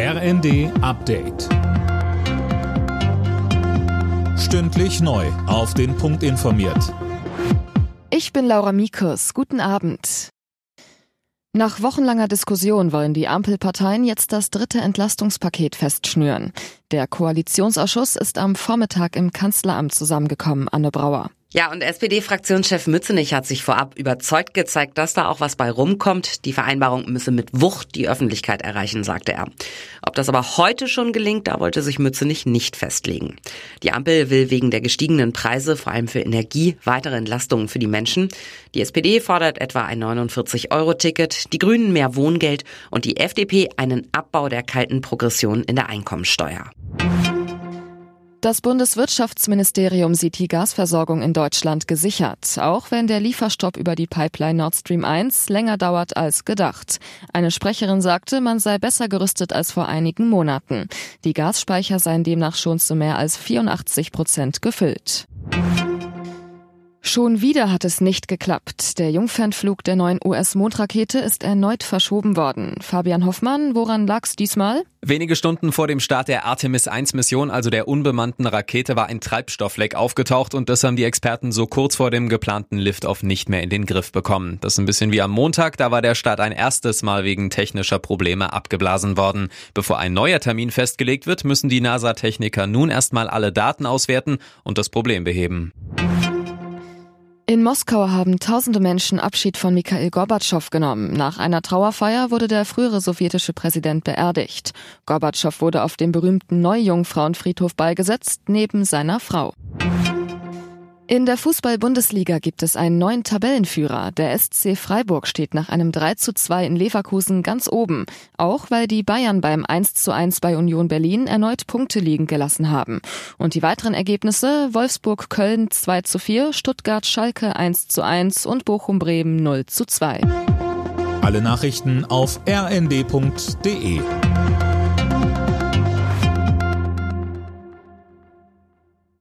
RND Update. Stündlich neu. Auf den Punkt informiert. Ich bin Laura Mikus. Guten Abend. Nach wochenlanger Diskussion wollen die Ampelparteien jetzt das dritte Entlastungspaket festschnüren. Der Koalitionsausschuss ist am Vormittag im Kanzleramt zusammengekommen, Anne Brauer. Ja, und SPD-Fraktionschef Mützenich hat sich vorab überzeugt gezeigt, dass da auch was bei rumkommt. Die Vereinbarung müsse mit Wucht die Öffentlichkeit erreichen, sagte er. Ob das aber heute schon gelingt, da wollte sich Mützenich nicht festlegen. Die Ampel will wegen der gestiegenen Preise, vor allem für Energie, weitere Entlastungen für die Menschen. Die SPD fordert etwa ein 49-Euro-Ticket, die Grünen mehr Wohngeld und die FDP einen Abbau der kalten Progression in der Einkommensteuer. Das Bundeswirtschaftsministerium sieht die Gasversorgung in Deutschland gesichert, auch wenn der Lieferstopp über die Pipeline Nord Stream 1 länger dauert als gedacht. Eine Sprecherin sagte, man sei besser gerüstet als vor einigen Monaten. Die Gasspeicher seien demnach schon zu mehr als 84 Prozent gefüllt. Schon wieder hat es nicht geklappt. Der Jungfernflug der neuen US-Mondrakete ist erneut verschoben worden. Fabian Hoffmann, woran lag's diesmal? Wenige Stunden vor dem Start der Artemis 1 Mission, also der unbemannten Rakete, war ein Treibstoffleck aufgetaucht und das haben die Experten so kurz vor dem geplanten Liftoff nicht mehr in den Griff bekommen. Das ist ein bisschen wie am Montag, da war der Start ein erstes Mal wegen technischer Probleme abgeblasen worden. Bevor ein neuer Termin festgelegt wird, müssen die NASA-Techniker nun erstmal alle Daten auswerten und das Problem beheben. In Moskau haben tausende Menschen Abschied von Mikhail Gorbatschow genommen. Nach einer Trauerfeier wurde der frühere sowjetische Präsident beerdigt. Gorbatschow wurde auf dem berühmten Neujungfrauenfriedhof beigesetzt, neben seiner Frau. In der Fußball-Bundesliga gibt es einen neuen Tabellenführer. Der SC Freiburg steht nach einem 3 zu 2 in Leverkusen ganz oben. Auch weil die Bayern beim 1 zu 1 bei Union Berlin erneut Punkte liegen gelassen haben. Und die weiteren Ergebnisse Wolfsburg-Köln 2 zu 4, Stuttgart-Schalke 1 zu 1 und Bochum-Bremen 0 zu 2. Alle Nachrichten auf rnd.de